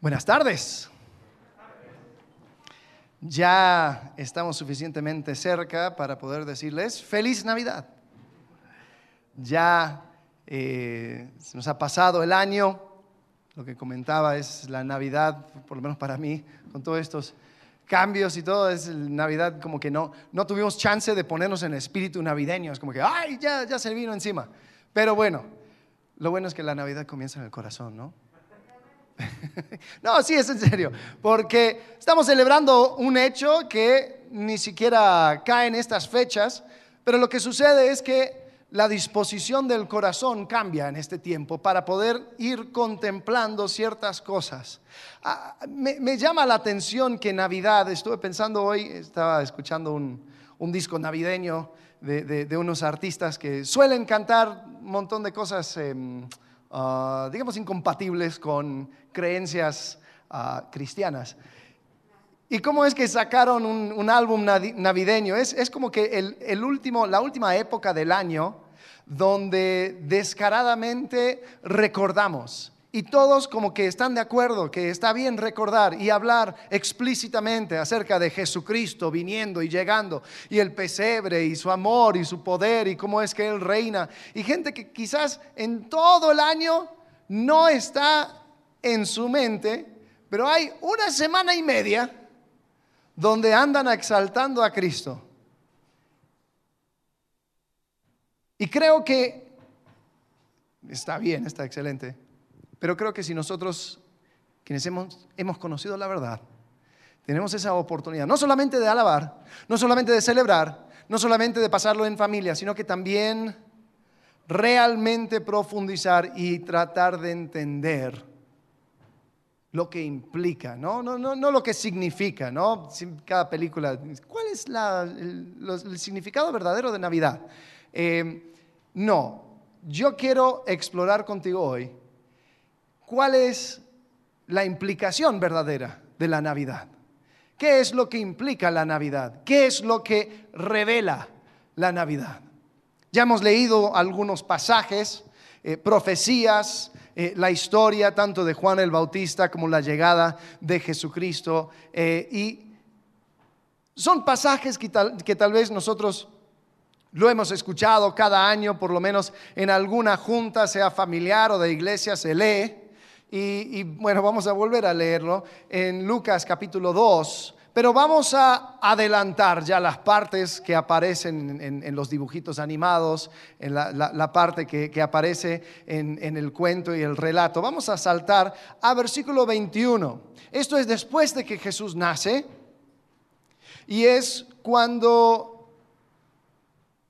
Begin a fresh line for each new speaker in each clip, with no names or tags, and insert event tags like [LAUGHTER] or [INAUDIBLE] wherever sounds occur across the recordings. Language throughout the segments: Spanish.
Buenas tardes. Ya estamos suficientemente cerca para poder decirles feliz Navidad. Ya eh, se nos ha pasado el año. Lo que comentaba es la Navidad, por lo menos para mí, con todos estos cambios y todo, es Navidad como que no, no tuvimos chance de ponernos en espíritu navideño. Es como que, ay, ya, ya se vino encima. Pero bueno, lo bueno es que la Navidad comienza en el corazón, ¿no? [LAUGHS] no, sí, es en serio, porque estamos celebrando un hecho que ni siquiera cae en estas fechas, pero lo que sucede es que la disposición del corazón cambia en este tiempo para poder ir contemplando ciertas cosas. Ah, me, llama la atención que Navidad, estuve pensando hoy, estaba escuchando un, disco navideño de, unos artistas que suelen cantar un montón de cosas. Em, Ah, digamos, incompatibles con creencias ah, cristianas. ¿Y cómo es que sacaron un, álbum navideño? Es, es como que el, el, último, la última época del año donde descaradamente recordamos y todos como que están de acuerdo que está bien recordar y hablar explícitamente acerca de Jesucristo viniendo y llegando y el pesebre y su amor y su poder y cómo es que Él reina. Y gente que quizás en todo el año no está en su mente, pero hay una semana y media donde andan exaltando a Cristo. Y creo que está bien, está excelente pero creo que si nosotros, quienes hemos, hemos conocido la verdad, tenemos esa oportunidad, no solamente de alabar, no solamente de celebrar, no solamente de pasarlo en familia, sino que también realmente profundizar y tratar de entender lo que implica, no, no, no, no lo que significa, ¿no? Cada película, ¿cuál es el, significado verdadero de Navidad? Eh, no, yo quiero explorar contigo hoy cuál es la implicación verdadera de la Navidad. ¿Qué es lo que implica la Navidad? ¿Qué es lo que revela la Navidad? Ya hemos leído algunos pasajes, eh, profecías, eh, la historia tanto de Juan el Bautista como la llegada de Jesucristo. Eh, y son pasajes que tal vez nosotros lo hemos escuchado cada año, por lo menos en alguna junta, sea familiar o de iglesia, se lee. Y, bueno, vamos a volver a leerlo en Lucas capítulo 2, pero vamos a adelantar ya las partes que aparecen en, los dibujitos animados, en la, parte que, aparece en, el cuento y el relato. Vamos a saltar a versículo 21. Esto es después de que Jesús nace y es cuando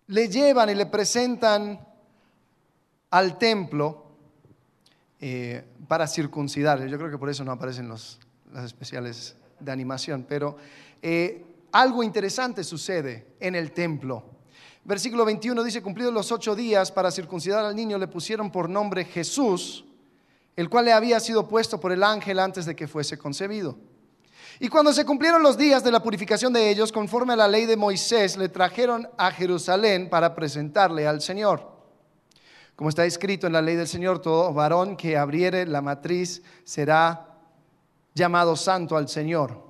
le llevan y le presentan al templo eh, para circuncidar. Yo creo que por eso no aparecen los, las especiales de animación, pero eh, algo interesante sucede en el templo. Versículo 21 dice, cumplidos los ocho días para circuncidar al niño, le pusieron por nombre Jesús, el cual le había sido puesto por el ángel antes de que fuese concebido. Y cuando se cumplieron los días de la purificación de ellos, conforme a la ley de Moisés, le trajeron a Jerusalén para presentarle al Señor. Como está escrito en la ley del Señor, todo varón que abriere la matriz será llamado santo al Señor.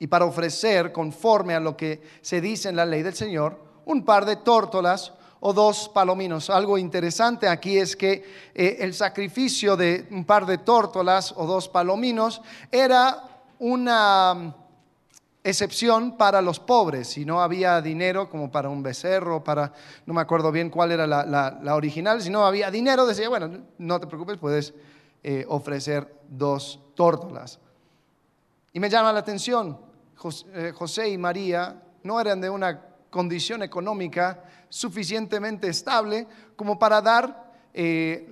Y para ofrecer, conforme a lo que se dice en la ley del Señor, un par de tórtolas o dos palominos. Algo interesante aquí es que eh, el sacrificio de un par de tórtolas o dos palominos era una excepción para los pobres, si no había dinero como para un becerro, para, no me acuerdo bien cuál era la, original, si no había dinero, decía, bueno, no te preocupes, puedes eh, ofrecer dos tórtolas. Y me llama la atención, eh, José y María no eran de una condición económica suficientemente estable como para dar eh,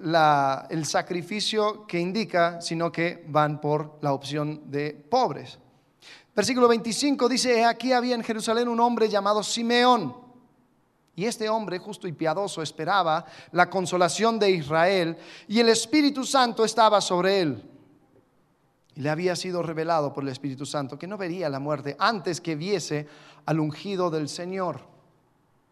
el sacrificio que indica, sino que van por la opción de pobres. Versículo 25 dice, aquí había en Jerusalén un hombre llamado Simeón. Y este hombre justo y piadoso esperaba la consolación de Israel y el Espíritu Santo estaba sobre él. Y le había sido revelado por el Espíritu Santo que no vería la muerte antes que viese al ungido del Señor.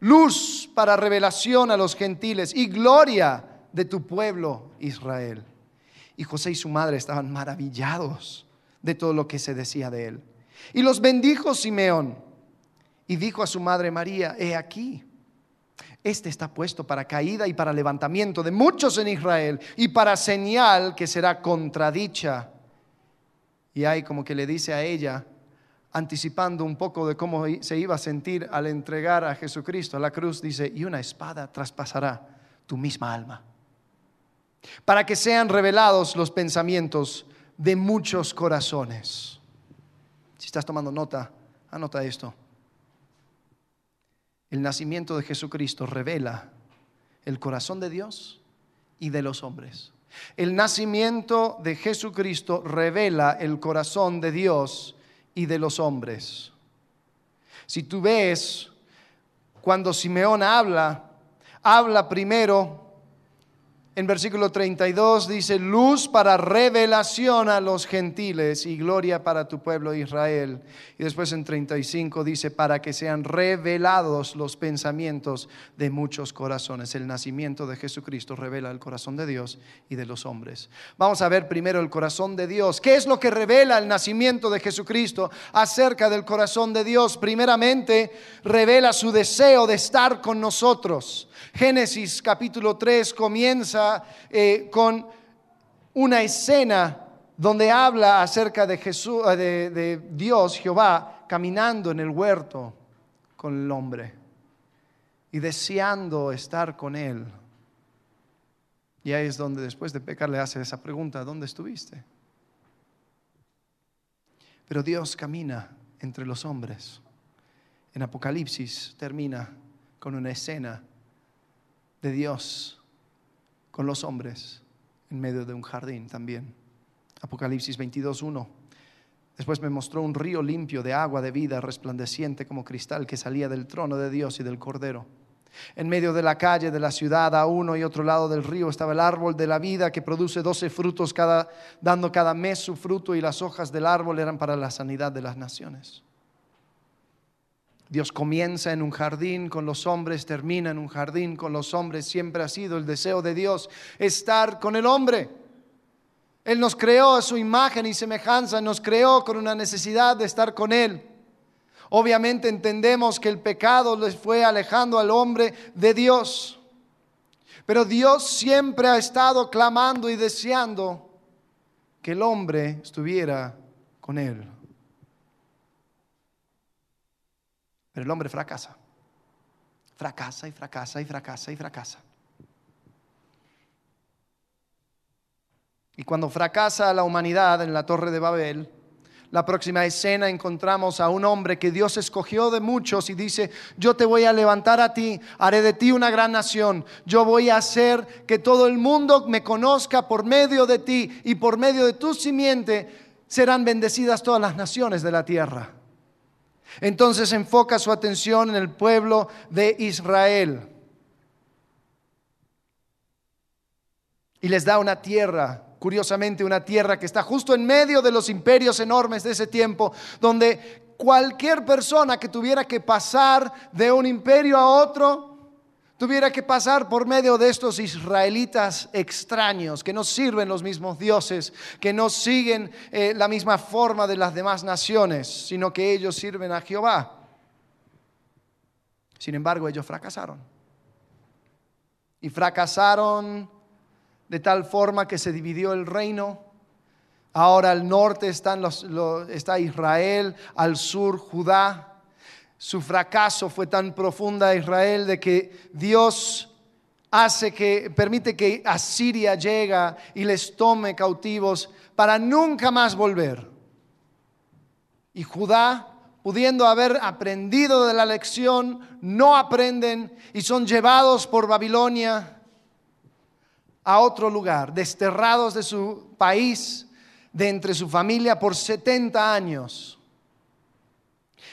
luz para revelación a los gentiles y gloria de tu pueblo Israel. Y José y su madre estaban maravillados de todo lo que se decía de él. Y los bendijo Simeón y dijo a su madre María, he aquí, este está puesto para caída y para levantamiento de muchos en Israel y para señal que será contradicha. Y hay como que le dice a ella, anticipando un poco de cómo se iba a sentir al entregar a Jesucristo a la cruz, dice, y una espada traspasará tu misma alma, para que sean revelados los pensamientos de muchos corazones. Si estás tomando nota, anota esto. El nacimiento de Jesucristo revela el corazón de Dios y de los hombres. El nacimiento de Jesucristo revela el corazón de Dios y de los hombres. Si tú ves, cuando Simeón habla, habla primero en versículo 32 dice, luz para revelación a los gentiles y gloria para tu pueblo Israel. Y después en 35 dice, para que sean revelados los pensamientos de muchos corazones. El nacimiento de Jesucristo revela el corazón de Dios y de los hombres. Vamos a ver primero el corazón de Dios. ¿Qué es lo que revela el nacimiento de Jesucristo acerca del corazón de Dios? Primeramente, revela su deseo de estar con nosotros. Génesis capítulo 3 comienza eh, con una escena donde habla acerca de Jesús, eh, de, de Dios, Jehová, caminando en el huerto con el hombre y deseando estar con él. Y ahí es donde después de pecar le hace esa pregunta, ¿dónde estuviste? Pero Dios camina entre los hombres. En Apocalipsis termina con una escena de Dios con los hombres en medio de un jardín también. Apocalipsis 22.1. Después me mostró un río limpio de agua de vida, resplandeciente como cristal, que salía del trono de Dios y del Cordero. En medio de la calle de la ciudad, a uno y otro lado del río, estaba el árbol de la vida que produce doce frutos, cada, dando cada mes su fruto, y las hojas del árbol eran para la sanidad de las naciones. Dios comienza en un jardín con los hombres, termina en un jardín con los hombres. Siempre ha sido el deseo de Dios estar con el hombre. Él nos creó a su imagen y semejanza, nos creó con una necesidad de estar con Él. Obviamente entendemos que el pecado les fue alejando al hombre de Dios. Pero Dios siempre ha estado clamando y deseando que el hombre estuviera con Él. Pero el hombre fracasa. Fracasa y fracasa y fracasa y fracasa. Y cuando fracasa la humanidad en la torre de Babel, la próxima escena encontramos a un hombre que Dios escogió de muchos y dice, yo te voy a levantar a ti, haré de ti una gran nación, yo voy a hacer que todo el mundo me conozca por medio de ti y por medio de tu simiente serán bendecidas todas las naciones de la tierra. Entonces enfoca su atención en el pueblo de Israel. Y les da una tierra, curiosamente una tierra que está justo en medio de los imperios enormes de ese tiempo, donde cualquier persona que tuviera que pasar de un imperio a otro, tuviera que pasar por medio de estos israelitas extraños, que no sirven los mismos dioses, que no siguen eh, la misma forma de las demás naciones, sino que ellos sirven a Jehová. Sin embargo, ellos fracasaron. Y fracasaron de tal forma que se dividió el reino. Ahora al norte están los, está Israel, al sur Judá. Su fracaso fue tan profunda a Israel de que Dios hace que permite que Asiria llega y les tome cautivos para nunca más volver. Y Judá pudiendo haber aprendido de la lección, no aprenden y son llevados por Babilonia a otro lugar, desterrados de su país, de entre su familia por 70 años.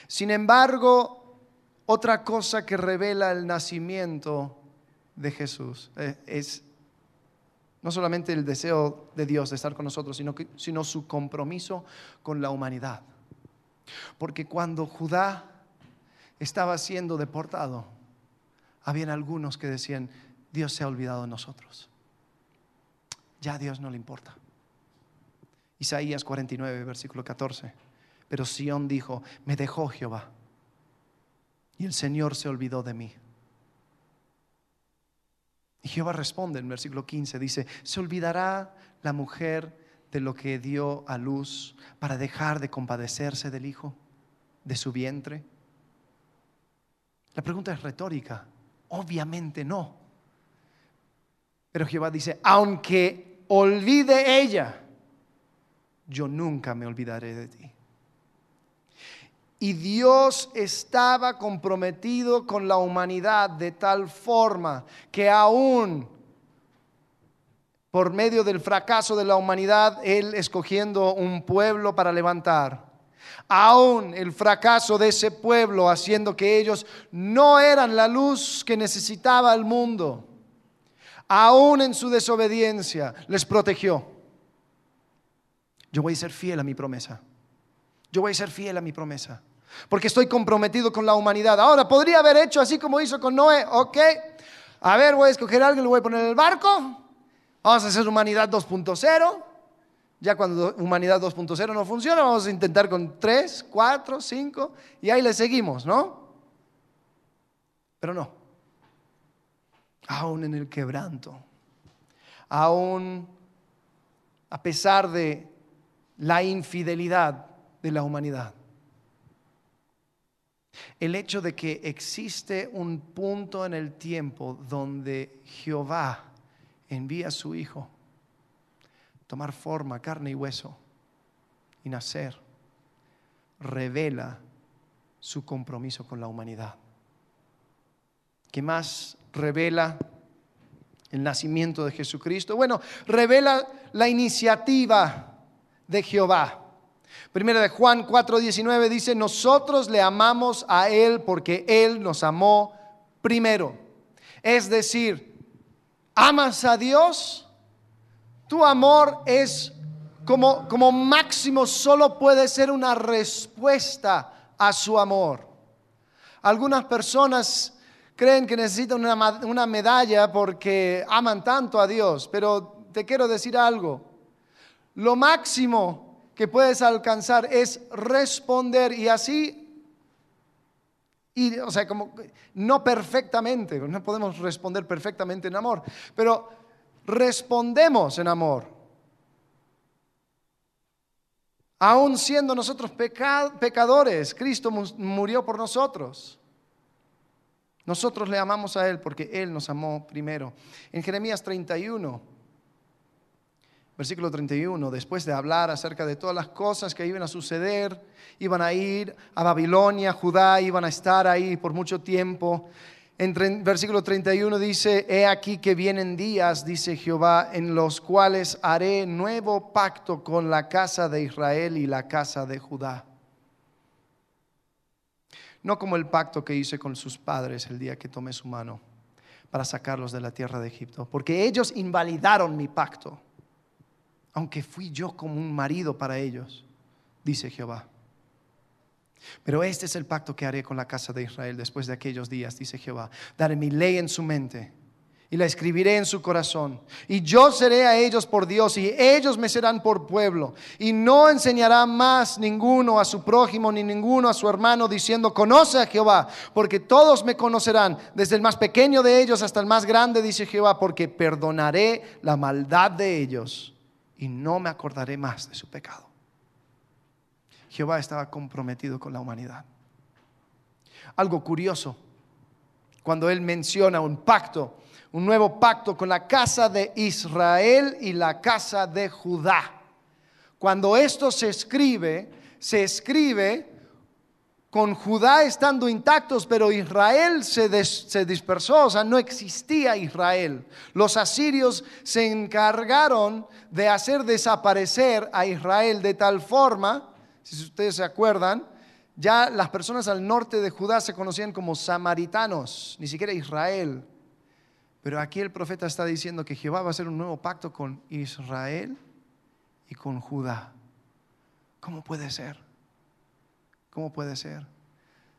Sin embargo, otra cosa que revela el nacimiento de Jesús eh, es no solamente el deseo de Dios de estar con nosotros, sino, sino su compromiso con la humanidad. Porque cuando Judá estaba siendo deportado, habían algunos que decían, Dios se ha olvidado de nosotros. Ya a Dios no le importa. Isaías 49, versículo 14. Pero Sión dijo, me dejó Jehová y el Señor se olvidó de mí. Y Jehová responde en versículo 15, dice, ¿se olvidará la mujer de lo que dio a luz para dejar de compadecerse del hijo, de su vientre? La pregunta es retórica. Obviamente no. Pero Jehová dice, aunque olvide ella, yo nunca me olvidaré de ti. Y Dios estaba comprometido con la humanidad de tal forma que aún por medio del fracaso de la humanidad, Él escogiendo un pueblo para levantar. Aún el fracaso de ese pueblo haciendo que ellos no eran la luz que necesitaba el mundo. Aún en su desobediencia les protegió. Yo voy a ser fiel a mi promesa. Yo voy a ser fiel a mi promesa. Porque estoy comprometido con la humanidad. Ahora, podría haber hecho así como hizo con Noé. Ok, a ver, voy a escoger a alguien, lo voy a poner en el barco. Vamos a hacer humanidad 2.0. Ya cuando humanidad 2.0 no funciona, vamos a intentar con 3, 4, 5 y ahí le seguimos, ¿no? Pero no. Aún en el quebranto, aún a pesar de la infidelidad de la humanidad, el hecho de que existe un punto en el tiempo donde Jehová envía a su Hijo, tomar forma, carne y hueso, y nacer, revela su compromiso con la humanidad. ¿Qué más revela el nacimiento de Jesucristo? Bueno, revela la iniciativa de Jehová. Primera de Juan 4:19 dice, nosotros le amamos a Él porque Él nos amó primero. Es decir, amas a Dios, tu amor es como, como máximo solo puede ser una respuesta a su amor. Algunas personas creen que necesitan una, una medalla porque aman tanto a Dios, pero te quiero decir algo. Lo máximo que puedes alcanzar es responder y así o sea, como no perfectamente, no podemos responder perfectamente en amor, pero respondemos en amor. Aún siendo nosotros pecadores, Cristo murió por nosotros. Nosotros le amamos a Él porque Él nos amó primero. En Jeremías 31, versículo 31, después de hablar acerca de todas las cosas que iban a suceder, iban a ir a Babilonia, Judá, iban a estar ahí por mucho tiempo. En versículo 31 dice, he aquí que vienen días, dice Jehová, en los cuales haré nuevo pacto con la casa de Israel y la casa de Judá. No como el pacto que hice con sus padres el día que tomé su mano para sacarlos de la tierra de Egipto, porque ellos invalidaron mi pacto aunque fui yo como un marido para ellos, dice Jehová. Pero este es el pacto que haré con la casa de Israel después de aquellos días, dice Jehová. Daré mi ley en su mente y la escribiré en su corazón. Y yo seré a ellos por Dios y ellos me serán por pueblo. Y no enseñará más ninguno a su prójimo ni ninguno a su hermano diciendo, conoce a Jehová, porque todos me conocerán, desde el más pequeño de ellos hasta el más grande, dice Jehová, porque perdonaré la maldad de ellos y no me acordaré más de su pecado. Jehová estaba comprometido con la humanidad. Algo curioso, cuando él menciona un pacto, un nuevo pacto con la casa de Israel y la casa de Judá. Cuando esto se escribe, se escribe con Judá estando intactos, pero Israel se, se, dispersó, o sea, no existía Israel. Los asirios se encargaron de hacer desaparecer a Israel de tal forma, si ustedes se acuerdan, ya las personas al norte de Judá se conocían como samaritanos, ni siquiera Israel. Pero aquí el profeta está diciendo que Jehová va a hacer un nuevo pacto con Israel y con Judá. ¿Cómo puede ser? ¿Cómo puede ser?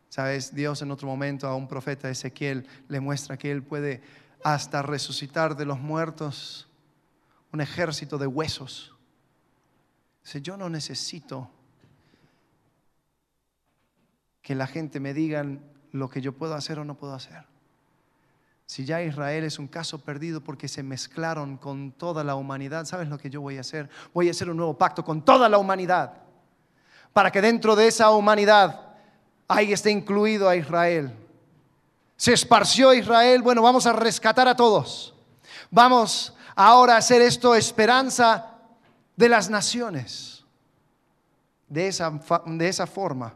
Sabes, Dios en otro momento a un profeta Ezequiel le muestra que él puede hasta resucitar de los muertos un ejército de huesos. Dice, yo no necesito que la gente me diga lo que yo puedo hacer o no puedo hacer. Si ya Israel es un caso perdido porque se mezclaron con toda la humanidad, ¿sabes lo que yo voy a hacer? Voy a hacer un nuevo pacto con toda la humanidad para que dentro de esa humanidad ahí está incluido a Israel. Se esparció Israel, bueno, vamos a rescatar a todos. Vamos ahora a hacer esto esperanza de las naciones. De esa, de esa forma,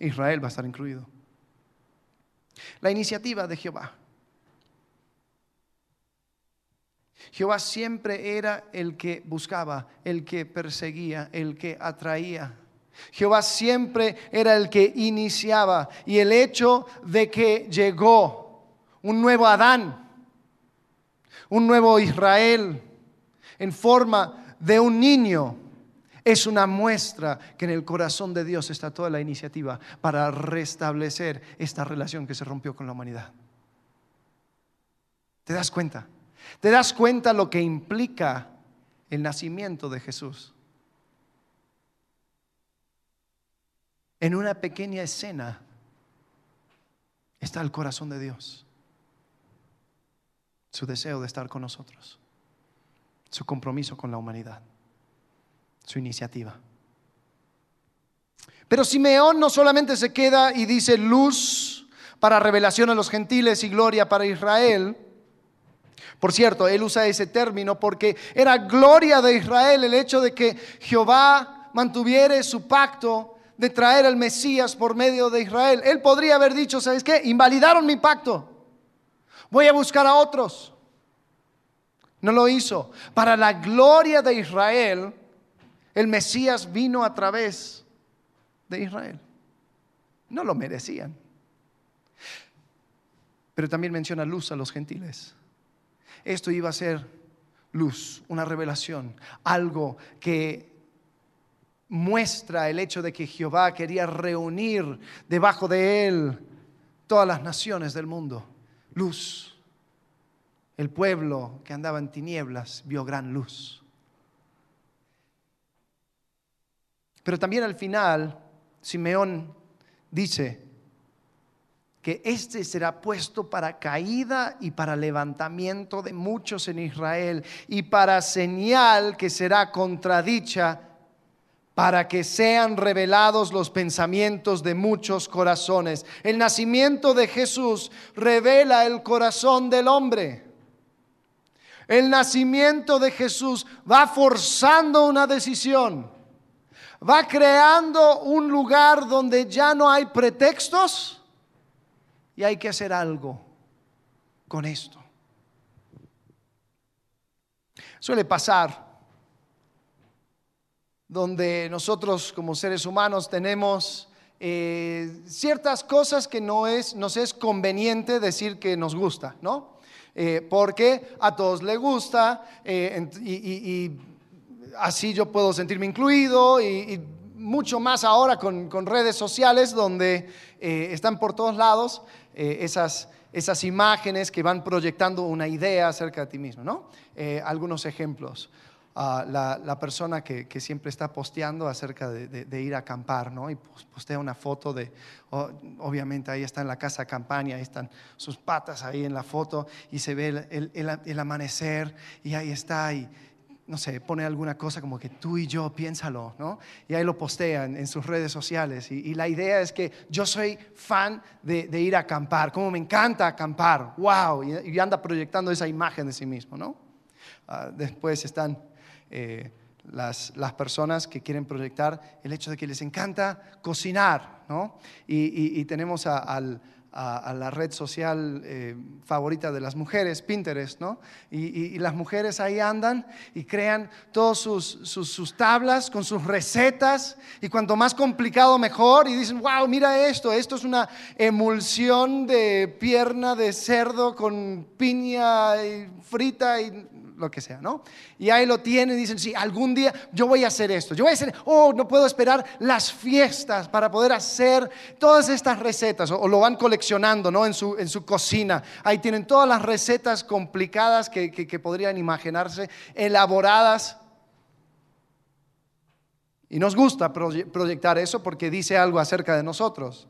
Israel va a estar incluido. La iniciativa de Jehová. Jehová siempre era el que buscaba, el que perseguía, el que atraía. Jehová siempre era el que iniciaba y el hecho de que llegó un nuevo Adán, un nuevo Israel en forma de un niño, es una muestra que en el corazón de Dios está toda la iniciativa para restablecer esta relación que se rompió con la humanidad. ¿Te das cuenta? ¿Te das cuenta lo que implica el nacimiento de Jesús? En una pequeña escena está el corazón de Dios, su deseo de estar con nosotros, su compromiso con la humanidad, su iniciativa. Pero Simeón no solamente se queda y dice luz para revelación a los gentiles y gloria para Israel. Por cierto, él usa ese término porque era gloria de Israel el hecho de que Jehová mantuviera su pacto de traer al Mesías por medio de Israel. Él podría haber dicho, ¿sabes qué? Invalidaron mi pacto. Voy a buscar a otros. No lo hizo. Para la gloria de Israel, el Mesías vino a través de Israel. No lo merecían. Pero también menciona luz a los gentiles. Esto iba a ser luz, una revelación, algo que muestra el hecho de que Jehová quería reunir debajo de él todas las naciones del mundo. Luz. El pueblo que andaba en tinieblas vio gran luz. Pero también al final, Simeón dice que este será puesto para caída y para levantamiento de muchos en Israel y para señal que será contradicha para que sean revelados los pensamientos de muchos corazones. El nacimiento de Jesús revela el corazón del hombre. El nacimiento de Jesús va forzando una decisión, va creando un lugar donde ya no hay pretextos y hay que hacer algo con esto. Suele pasar donde nosotros como seres humanos tenemos eh, ciertas cosas que no es, nos es conveniente decir que nos gusta, ¿no? Eh, porque a todos les gusta eh, y, así yo puedo sentirme incluido y, mucho más ahora con, con redes sociales donde están por todos lados esas, esas imágenes que van proyectando una idea acerca de ti mismo, ¿no? algunos ejemplos la, persona que, siempre está posteando acerca de, ir a acampar, ¿no? Y postea una foto de, obviamente ahí está en la casa de campaña, ahí están sus patas ahí en la foto y se ve el, amanecer y ahí está y no sé, pone alguna cosa como que tú y yo, piénsalo, ¿no? Y ahí lo postean en sus redes sociales. Y, la idea es que yo soy fan de, ir a acampar, como me encanta acampar, wow, y, anda proyectando esa imagen de sí mismo, ¿no? Ah, después están eh, las, las, personas que quieren proyectar el hecho de que les encanta cocinar, ¿no? Y, tenemos al a, la red social eh, favorita de las mujeres, Pinterest, ¿no? Y, las mujeres ahí andan y crean todas sus, sus, tablas con sus recetas y cuanto más complicado mejor y dicen, wow, mira esto, esto es una emulsión de pierna de cerdo con piña frita y lo que sea, ¿no? Y ahí lo tienen y dicen, sí, algún día yo voy a hacer esto, yo voy a hacer, oh, no puedo esperar las fiestas para poder hacer todas estas recetas, o, lo van coleccionando, ¿no? En su, en su cocina. Ahí tienen todas las recetas complicadas que, que podrían imaginarse, elaboradas. Y nos gusta proyectar eso porque dice algo acerca de nosotros.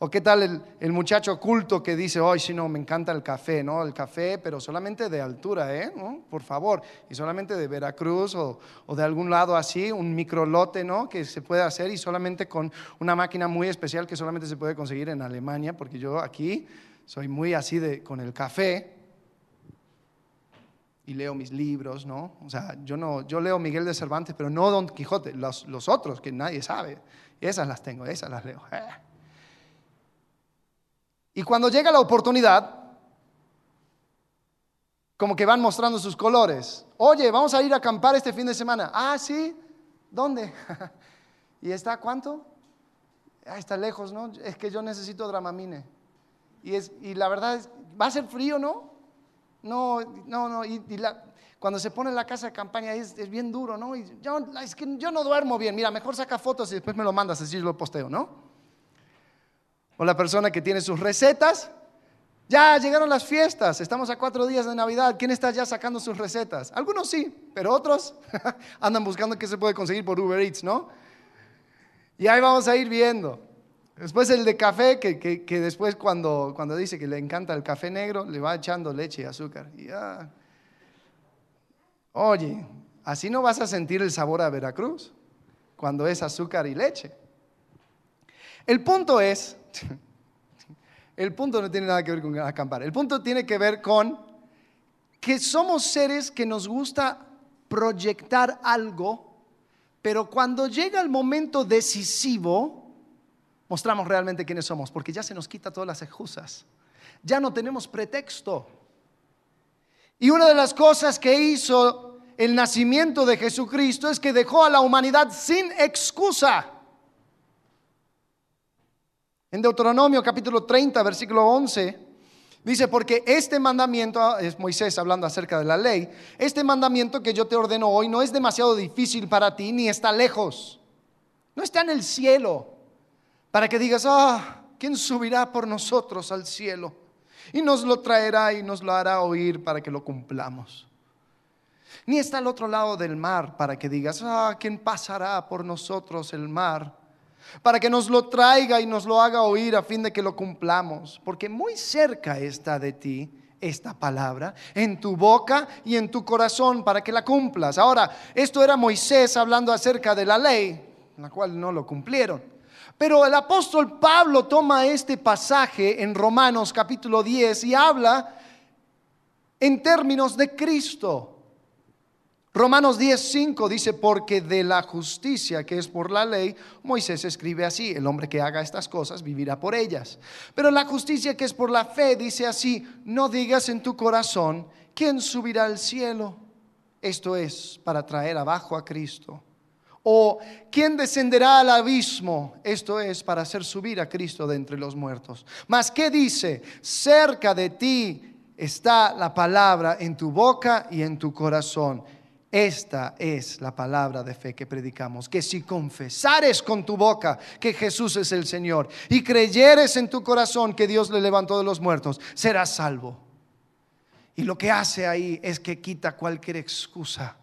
¿O qué tal el, muchacho culto que dice, hoy si no, me encanta el café, ¿no? El café, pero solamente de altura, ¿eh? Por favor. Y solamente de Veracruz o, de algún lado así, un microlote, ¿no? Que se puede hacer y solamente con una máquina muy especial que solamente se puede conseguir en Alemania, porque yo aquí soy muy así de, con el café y leo mis libros, ¿no? O sea, yo, no, yo leo Miguel de Cervantes, pero no Don Quijote, los, los otros que nadie sabe. Esas las tengo, esas las leo. [LAUGHS] Y cuando llega la oportunidad, como que van mostrando sus colores. Oye, vamos a ir a acampar este fin de semana. Ah, sí. ¿Dónde? [LAUGHS] ¿Y está cuánto? Ah, está lejos, ¿no? Es que yo necesito dramamine. Y, es, y la verdad va a ser frío, ¿no? No, no, no. Y, cuando se pone en la casa de campaña es, es bien duro, ¿no? Y yo, es que yo no duermo bien. Mira, mejor saca fotos y después me lo mandas, así yo lo posteo, ¿no? O la persona que tiene sus recetas. Ya llegaron las fiestas, estamos a cuatro días de Navidad. ¿Quién está ya sacando sus recetas? Algunos sí, pero otros [LAUGHS] andan buscando qué se puede conseguir por Uber Eats, ¿no? Y ahí vamos a ir viendo. Después el de café, que, que, después cuando, cuando dice que le encanta el café negro, le va echando leche y azúcar. Y, Oye, así no vas a sentir el sabor a Veracruz cuando es azúcar y leche. El punto es [LAUGHS] El punto no tiene nada que ver con acampar. El punto tiene que ver con que somos seres que nos gusta proyectar algo, pero cuando llega el momento decisivo, mostramos realmente quiénes somos, porque ya se nos quita todas las excusas. Ya no tenemos pretexto. Y una de las cosas que hizo el nacimiento de Jesucristo es que dejó a la humanidad sin excusa. En Deuteronomio capítulo 30, versículo 11, dice, porque este mandamiento, es Moisés hablando acerca de la ley, este mandamiento que yo te ordeno hoy no es demasiado difícil para ti ni está lejos, no está en el cielo, para que digas, ah, ¿quién subirá por nosotros al cielo? Y nos lo traerá y nos lo hará oír para que lo cumplamos. Ni está al otro lado del mar para que digas, ah, ¿quién pasará por nosotros el mar? Para que nos lo traiga y nos lo haga oír a fin de que lo cumplamos, porque muy cerca está de ti esta palabra, en tu boca y en tu corazón, para que la cumplas. Ahora, esto era Moisés hablando acerca de la ley, la cual no lo cumplieron. Pero el apóstol Pablo toma este pasaje en Romanos capítulo 10 y habla en términos de Cristo. Romanos 10:5 dice, porque de la justicia que es por la ley, Moisés escribe así, el hombre que haga estas cosas vivirá por ellas. Pero la justicia que es por la fe dice así, no digas en tu corazón, ¿quién subirá al cielo? Esto es para traer abajo a Cristo. O ¿quién descenderá al abismo? Esto es para hacer subir a Cristo de entre los muertos. Mas ¿qué dice? Cerca de ti está la palabra en tu boca y en tu corazón esta es la palabra de fe que predicamos, que si confesares con tu boca que Jesús es el Señor y creyeres en tu corazón que Dios le levantó de los muertos, serás salvo. Y lo que hace ahí es que quita cualquier excusa.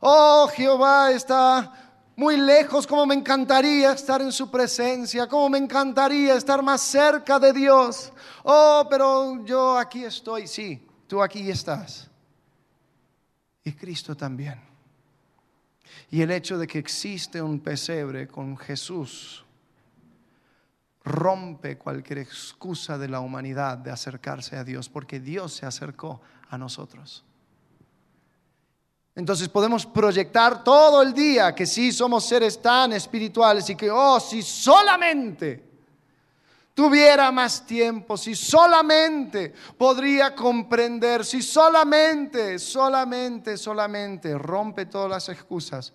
Oh, Jehová está muy lejos, como me encantaría estar en su presencia, como me encantaría estar más cerca de Dios. Oh, pero yo aquí estoy, sí, tú aquí estás y Cristo también. Y el hecho de que existe un pesebre con Jesús rompe cualquier excusa de la humanidad de acercarse a Dios, porque Dios se acercó a nosotros. Entonces podemos proyectar todo el día que sí somos seres tan espirituales y que, oh, si solamente tuviera más tiempo, si solamente podría comprender, si solamente, solamente, solamente rompe todas las excusas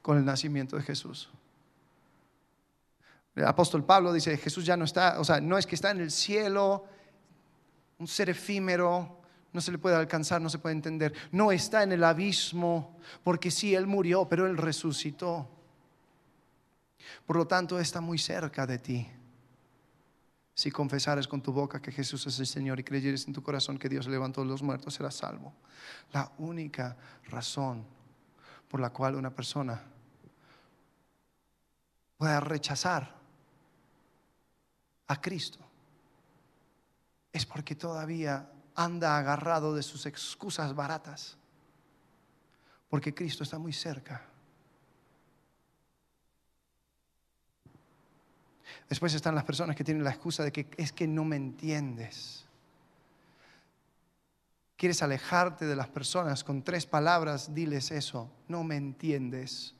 con el nacimiento de Jesús. El apóstol Pablo dice, Jesús ya no está, o sea, no es que está en el cielo, un ser efímero, no se le puede alcanzar, no se puede entender. No está en el abismo, porque sí, Él murió, pero Él resucitó. Por lo tanto, está muy cerca de ti. Si confesares con tu boca que Jesús es el Señor y creyeres en tu corazón que Dios levantó a los muertos, serás salvo. La única razón por la cual una persona pueda rechazar a Cristo es porque todavía anda agarrado de sus excusas baratas, porque Cristo está muy cerca. Después están las personas que tienen la excusa de que es que no me entiendes. Quieres alejarte de las personas con tres palabras, diles eso, no me entiendes.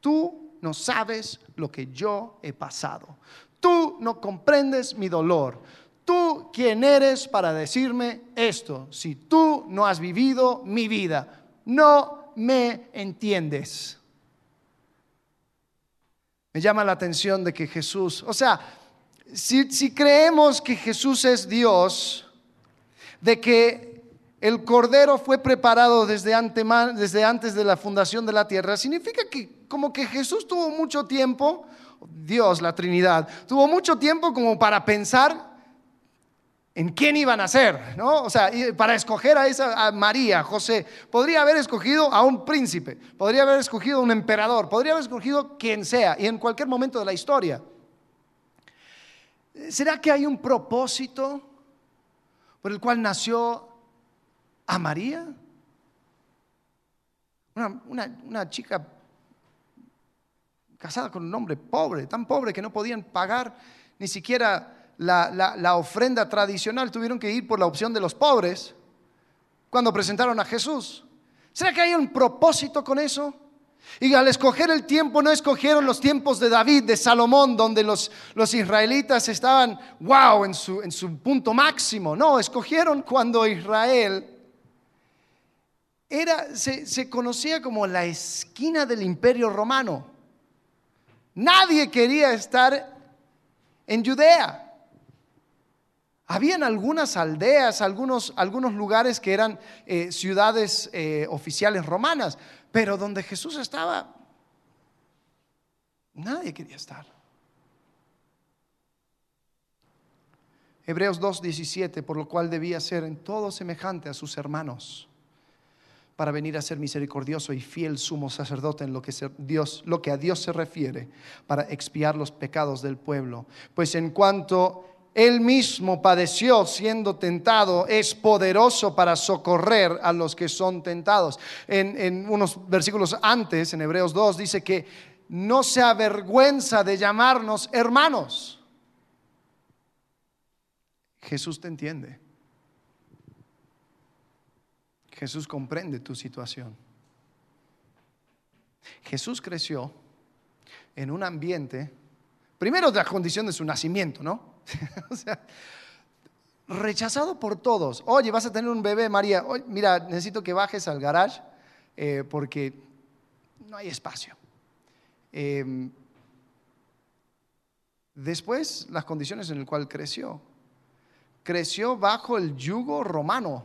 Tú no sabes lo que yo he pasado. Tú no comprendes mi dolor. ¿Tú quién eres para decirme esto? Si tú no has vivido mi vida, no me entiendes. Me llama la atención de que Jesús, o sea, si, creemos que Jesús es Dios, de que el Cordero fue preparado desde, desde antes de la fundación de la tierra, significa que como que Jesús tuvo mucho tiempo, Dios, la Trinidad, tuvo mucho tiempo como para pensar en quién iban a ser, ¿no? O sea, para escoger a esa María, José, podría haber escogido a un príncipe, podría haber escogido a un emperador, podría haber escogido quien sea y en cualquier momento de la historia. ¿Será que hay un propósito por el cual nació a María? Una, una chica casada con un hombre pobre, tan pobre que no podían pagar ni siquiera la, ofrenda tradicional, tuvieron que ir por la opción de los pobres cuando presentaron a Jesús. ¿Será que hay un propósito con eso? Y al escoger el tiempo, no escogieron los tiempos de David, de Salomón, donde los, israelitas estaban, wow, en su, en su punto máximo. No, escogieron cuando Israel era, se conocía como la esquina del imperio romano. Nadie quería estar en Judea. Habían algunas aldeas, algunos, algunos lugares que eran eh, ciudades eh, oficiales romanas, pero donde Jesús estaba, nadie quería estar. Hebreos 2.17, por lo cual debía ser en todo semejante a sus hermanos, para venir a ser misericordioso y fiel sumo sacerdote en lo que, Dios, lo que a Dios se refiere, para expiar los pecados del pueblo. Pues en cuanto él mismo padeció siendo tentado, es poderoso para socorrer a los que son tentados. En, unos versículos antes, en Hebreos 2, dice que no se avergüenza de llamarnos hermanos. Jesús te entiende. Jesús comprende tu situación. Jesús creció en un ambiente, primero de la condición de su nacimiento, ¿no? [LAUGHS] o sea, rechazado por todos. Oye, vas a tener un bebé, María. mira, necesito que bajes al garage eh, porque no hay espacio. Em, después, las condiciones en las cuales creció. Creció bajo el yugo romano,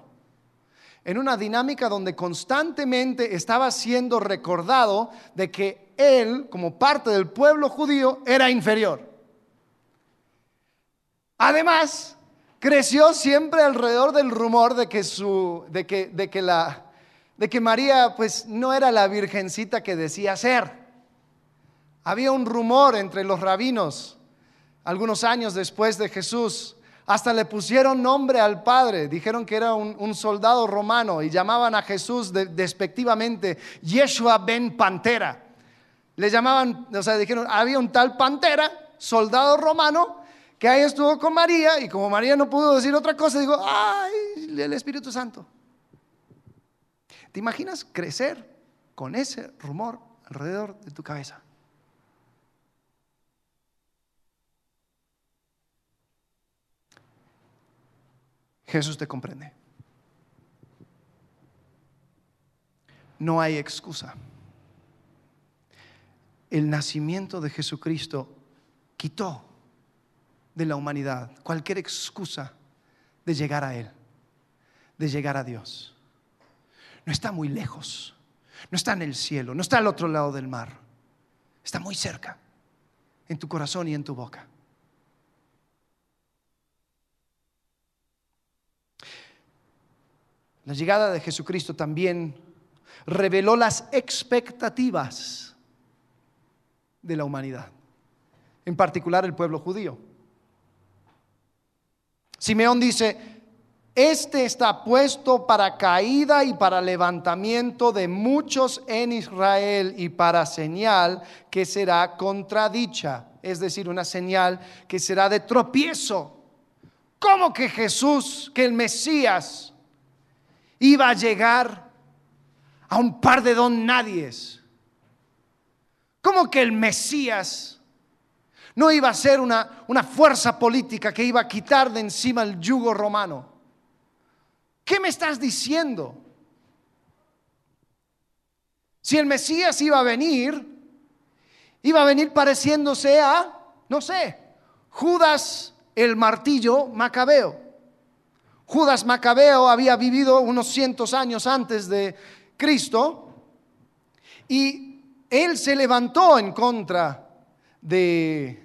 en una dinámica donde constantemente estaba siendo recordado de que él, como parte del pueblo judío, era inferior. Además, creció siempre alrededor del rumor de que, su, de que, de que, la, de que María pues, no era la virgencita que decía ser. Había un rumor entre los rabinos algunos años después de Jesús. Hasta le pusieron nombre al padre, dijeron que era un, soldado romano y llamaban a Jesús despectivamente Yeshua ben Pantera. Le llamaban, o sea, dijeron, había un tal Pantera, soldado romano, que ahí estuvo con María y como María no pudo decir otra cosa, digo, ay, el Espíritu Santo. ¿Te imaginas crecer con ese rumor alrededor de tu cabeza? Jesús te comprende. No hay excusa. El nacimiento de Jesucristo quitó de la humanidad cualquier excusa de llegar a Él, de llegar a Dios. No está muy lejos, no está en el cielo, no está al otro lado del mar, está muy cerca, en tu corazón y en tu boca. La llegada de Jesucristo también reveló las expectativas de la humanidad, en particular el pueblo judío. Simeón dice, este está puesto para caída y para levantamiento de muchos en Israel y para señal que será contradicha, es decir, una señal que será de tropiezo. ¿Cómo que Jesús, que el Mesías, iba a llegar a un par de don nadies. ¿Cómo que el Mesías no iba a ser una, una fuerza política que iba a quitar de encima el yugo romano? ¿Qué me estás diciendo? Si el Mesías iba a venir, iba a venir pareciéndose a, no sé, Judas el martillo macabeo. Judas Macabeo había vivido unos cientos años antes de Cristo y él se levantó en contra de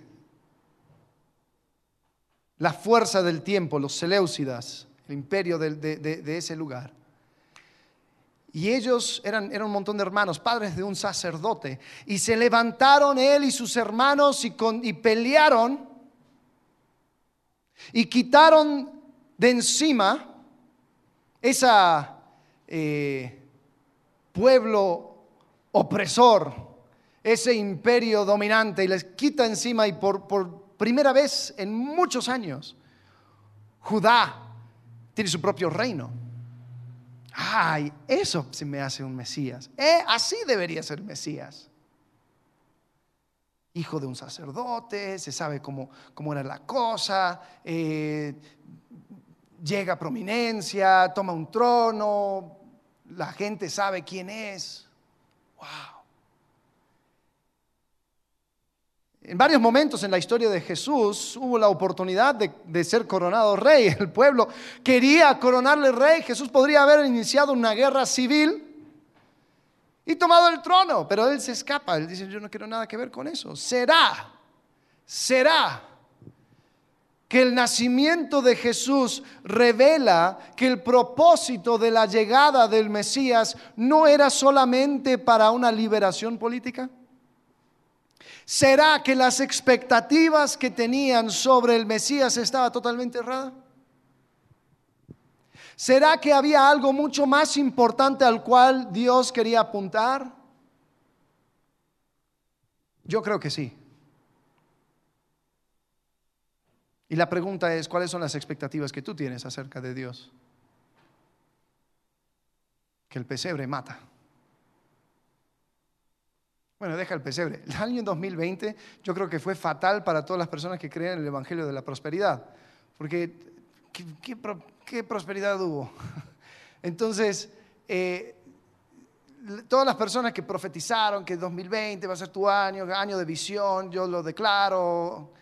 la fuerza del tiempo, los Seleucidas, el imperio de, ese lugar. Y ellos eran, eran, un montón de hermanos, padres de un sacerdote. Y se levantaron él y sus hermanos y, y pelearon y quitaron de encima esa eh, pueblo opresor, ese imperio dominante, y les quita encima y por primera vez en muchos años, Judá tiene su propio reino. Ay, eso se me hace un Mesías. Eh, así debería ser Mesías. Hijo de un sacerdote, se sabe cómo, cómo era la cosa, eh, llega a prominencia, toma un trono, la gente sabe quién es. Wow. En varios momentos en la historia de Jesús hubo la oportunidad de, ser coronado rey. [LAUGHS] El pueblo quería coronarle rey. Jesús podría haber iniciado una guerra civil y tomado el trono, pero él se escapa. Él dice, yo no quiero nada que ver con eso. Será, será que el nacimiento de Jesús revela que el propósito de la llegada del Mesías no era solamente para una liberación política? ¿Será que las expectativas que tenían sobre el Mesías estaba totalmente errada? ¿Será que había algo mucho más importante al cual Dios quería apuntar? Yo creo que sí. Y la pregunta es, ¿cuáles son las expectativas que tú tienes acerca de Dios? Que el pesebre mata. Bueno, deja el pesebre. El año 2020 yo creo que fue fatal para todas las personas que creen en el Evangelio de la Prosperidad. Porque, ¿qué, prosperidad hubo? [LAUGHS] Entonces, eh, todas las personas que profetizaron que 2020 va a ser tu año, año de visión, yo lo declaro.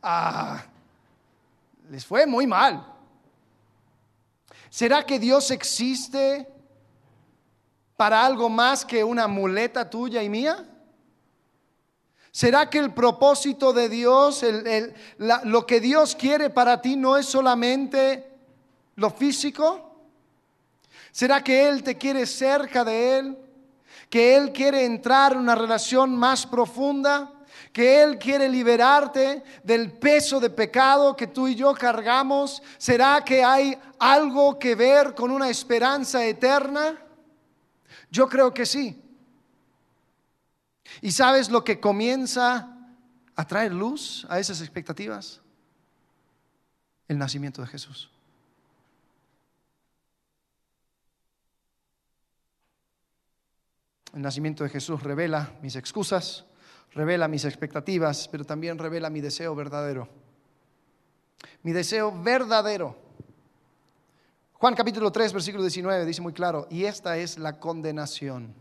Ah, les fue muy mal. ¿Será que Dios existe para algo más que una muleta tuya y mía? ¿Será que el propósito de Dios, lo que Dios quiere para ti no es solamente lo físico? ¿Será que Él te quiere cerca de Él? ¿Que Él quiere entrar en una relación más profunda? que Él quiere liberarte del peso de pecado que tú y yo cargamos? ¿Será que hay algo que ver con una esperanza eterna? Yo creo que sí. ¿Y sabes lo que comienza a traer luz a esas expectativas? El nacimiento de Jesús. El nacimiento de Jesús revela mis excusas, revela mis expectativas, pero también revela mi deseo verdadero. Mi deseo verdadero. Juan capítulo 3, versículo 19 dice muy claro, y esta es la condenación.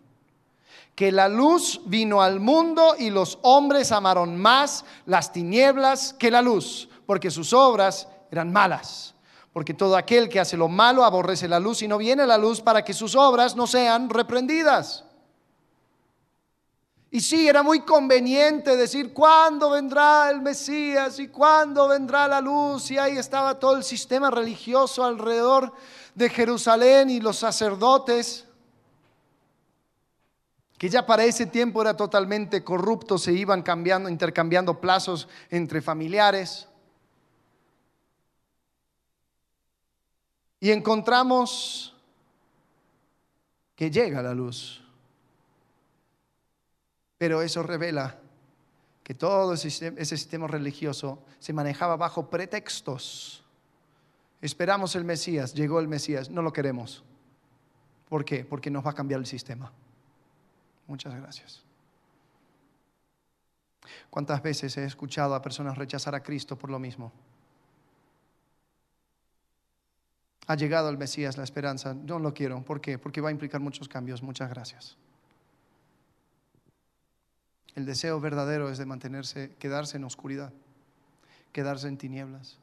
Que la luz vino al mundo y los hombres amaron más las tinieblas que la luz, porque sus obras eran malas. Porque todo aquel que hace lo malo aborrece la luz y no viene la luz para que sus obras no sean reprendidas. Y sí, era muy conveniente decir cuándo vendrá el Mesías y cuándo vendrá la luz. Y ahí estaba todo el sistema religioso alrededor de Jerusalén y los sacerdotes, que ya para ese tiempo era totalmente corrupto, se iban cambiando, intercambiando plazos entre familiares. Y encontramos que llega la luz. Pero eso revela que todo ese sistema religioso se manejaba bajo pretextos. Esperamos el Mesías, llegó el Mesías, no lo queremos. ¿Por qué? Porque nos va a cambiar el sistema. Muchas gracias. ¿Cuántas veces he escuchado a personas rechazar a Cristo por lo mismo? Ha llegado el Mesías, la esperanza. No lo quiero. ¿Por qué? Porque va a implicar muchos cambios. Muchas gracias. El deseo verdadero es de mantenerse, quedarse en oscuridad, quedarse en tinieblas.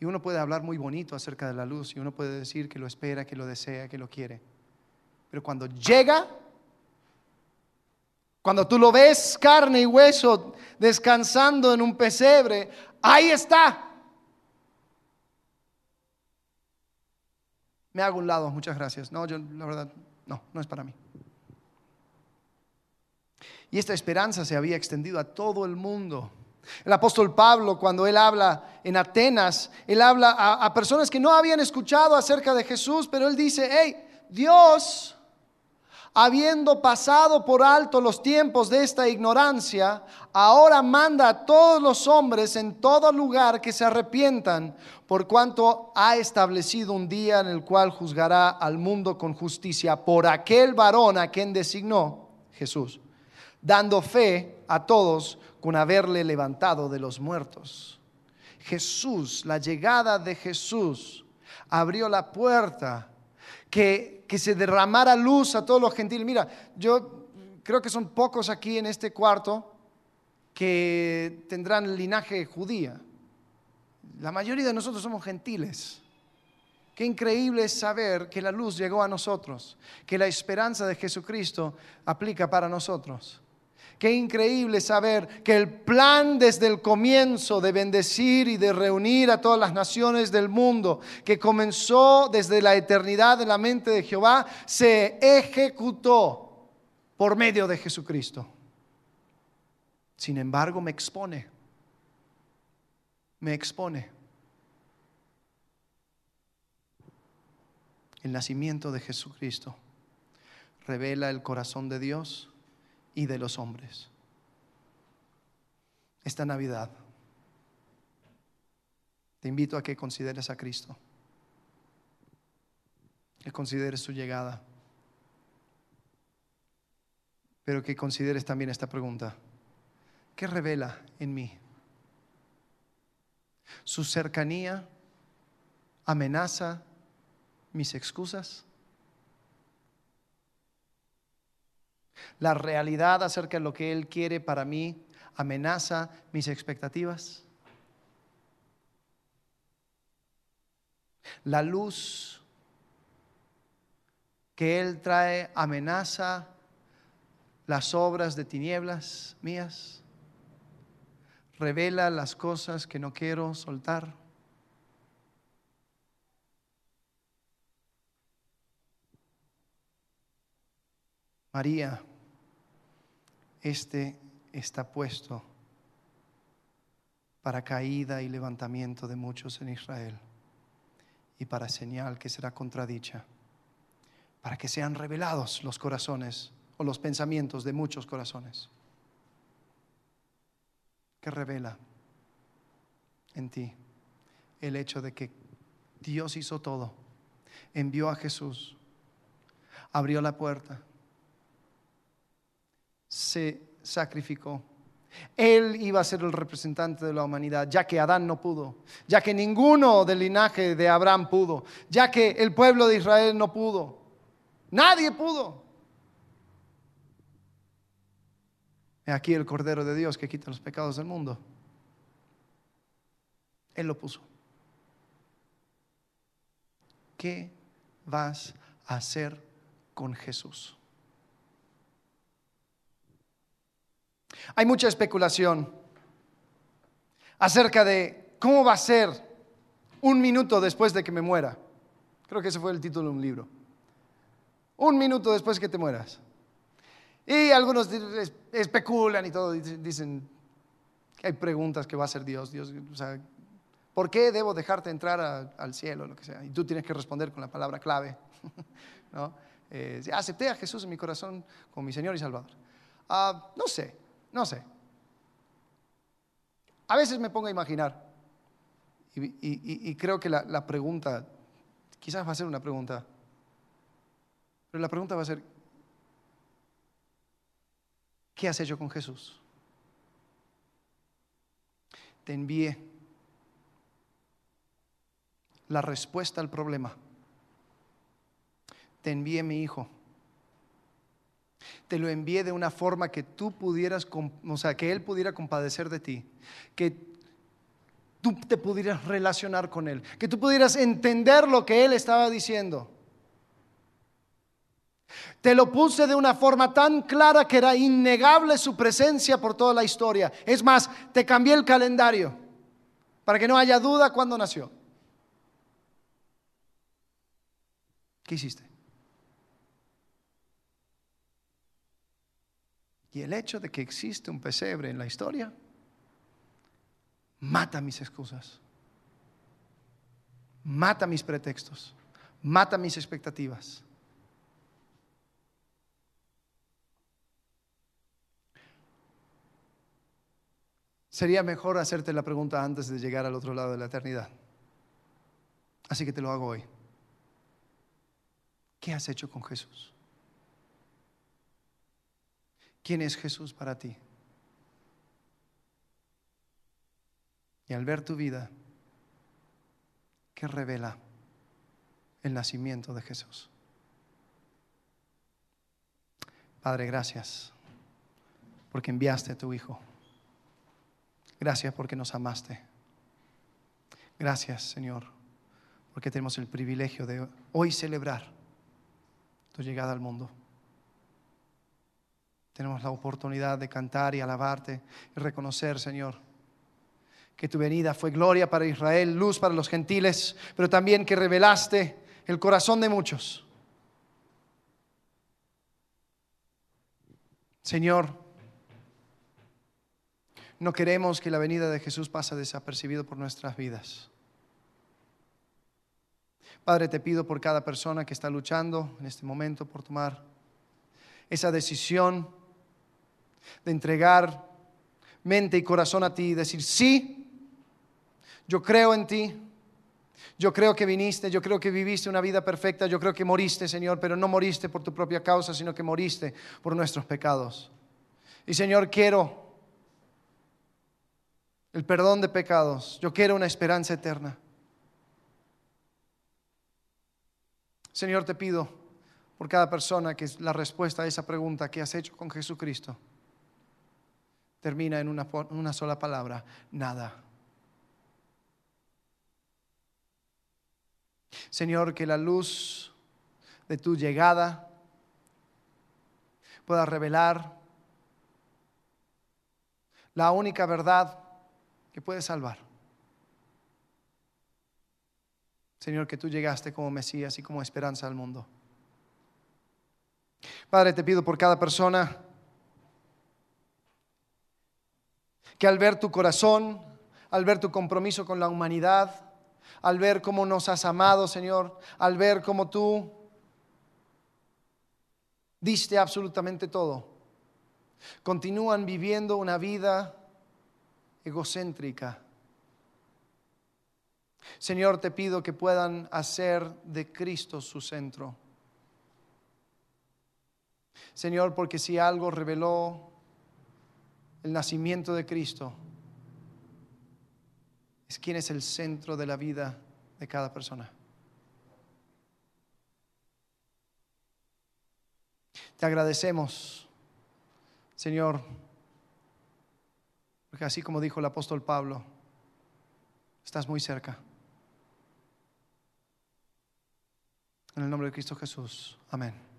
Y uno puede hablar muy bonito acerca de la luz y uno puede decir que lo espera, que lo desea, que lo quiere. Pero cuando llega, cuando tú lo ves carne y hueso descansando en un pesebre, ahí está. Me hago un lado, muchas gracias. No, yo la verdad, no, no es para mí. Y esta esperanza se había extendido a todo el mundo. El apóstol Pablo, cuando él habla en Atenas, él habla a, personas que no habían escuchado acerca de Jesús, pero él dice, hey, Dios, habiendo pasado por alto los tiempos de esta ignorancia, ahora manda a todos los hombres en todo lugar que se arrepientan, por cuanto ha establecido un día en el cual juzgará al mundo con justicia por aquel varón a quien designó Jesús dando fe a todos con haberle levantado de los muertos. Jesús, la llegada de Jesús, abrió la puerta que, que se derramara luz a todos los gentiles. Mira, yo creo que son pocos aquí en este cuarto que tendrán linaje judía. La mayoría de nosotros somos gentiles. Qué increíble es saber que la luz llegó a nosotros, que la esperanza de Jesucristo aplica para nosotros. Qué increíble saber que el plan desde el comienzo de bendecir y de reunir a todas las naciones del mundo, que comenzó desde la eternidad en la mente de Jehová, se ejecutó por medio de Jesucristo. Sin embargo, me expone, me expone. El nacimiento de Jesucristo revela el corazón de Dios y de los hombres. Esta Navidad te invito a que consideres a Cristo, que consideres su llegada, pero que consideres también esta pregunta. ¿Qué revela en mí? ¿Su cercanía amenaza mis excusas? La realidad acerca de lo que Él quiere para mí amenaza mis expectativas. La luz que Él trae amenaza las obras de tinieblas mías. Revela las cosas que no quiero soltar. María este está puesto para caída y levantamiento de muchos en Israel y para señal que será contradicha, para que sean revelados los corazones o los pensamientos de muchos corazones. Que revela en ti el hecho de que Dios hizo todo, envió a Jesús, abrió la puerta se sacrificó. Él iba a ser el representante de la humanidad, ya que Adán no pudo, ya que ninguno del linaje de Abraham pudo, ya que el pueblo de Israel no pudo. Nadie pudo. Aquí el Cordero de Dios que quita los pecados del mundo. Él lo puso. ¿Qué vas a hacer con Jesús? Hay mucha especulación acerca de cómo va a ser un minuto después de que me muera. Creo que ese fue el título de un libro. Un minuto después que te mueras. Y algunos especulan y todo, dicen que hay preguntas que va a hacer Dios. Dios ¿Por qué debo dejarte entrar al cielo? Lo que sea. Y tú tienes que responder con la palabra clave. [LAUGHS] ¿no? Eh, acepté a Jesús en mi corazón como mi Señor y Salvador. Ah, no sé, no sé. A veces me pongo a imaginar y, creo que la, la pregunta, quizás va a ser una pregunta, pero la pregunta va a ser, ¿qué has hecho con Jesús? Te envié la respuesta al problema. Te envié mi hijo te lo envié de una forma que tú pudieras, o sea, que Él pudiera compadecer de ti, que tú te pudieras relacionar con Él, que tú pudieras entender lo que Él estaba diciendo. Te lo puse de una forma tan clara que era innegable su presencia por toda la historia. Es más, te cambié el calendario para que no haya duda cuando nació. ¿Qué hiciste? Y el hecho de que existe un pesebre en la historia mata mis excusas, mata mis pretextos, mata mis expectativas. Sería mejor hacerte la pregunta antes de llegar al otro lado de la eternidad. Así que te lo hago hoy. ¿Qué has hecho con Jesús? ¿Quién es Jesús para ti? Y al ver tu vida, ¿qué revela el nacimiento de Jesús? Padre, gracias porque enviaste a tu Hijo. Gracias porque nos amaste. Gracias, Señor, porque tenemos el privilegio de hoy celebrar tu llegada al mundo. Tenemos la oportunidad de cantar y alabarte y reconocer, Señor, que tu venida fue gloria para Israel, luz para los gentiles, pero también que revelaste el corazón de muchos. Señor, no queremos que la venida de Jesús pase desapercibido por nuestras vidas. Padre, te pido por cada persona que está luchando en este momento por tomar esa decisión de entregar mente y corazón a ti y decir, sí, yo creo en ti, yo creo que viniste, yo creo que viviste una vida perfecta, yo creo que moriste, Señor, pero no moriste por tu propia causa, sino que moriste por nuestros pecados. Y Señor, quiero el perdón de pecados, yo quiero una esperanza eterna. Señor, te pido por cada persona que es la respuesta a esa pregunta que has hecho con Jesucristo termina en una, sola palabra, nada. Señor, que la luz de tu llegada pueda revelar la única verdad que puede salvar. Señor, que tú llegaste como Mesías y como esperanza al mundo. Padre, te pido por cada persona que al ver tu corazón, al ver tu compromiso con la humanidad, al ver cómo nos has amado, Señor, al ver cómo tú diste absolutamente todo, continúan viviendo una vida egocéntrica. Señor, te pido que puedan hacer de Cristo su centro. Señor, porque si algo reveló el nacimiento de Cristo, es quién es el centro de la vida de cada persona. Te agradecemos, Señor, porque así como dijo el apóstol Pablo, estás muy cerca. En el nombre de Cristo Jesús. Amén.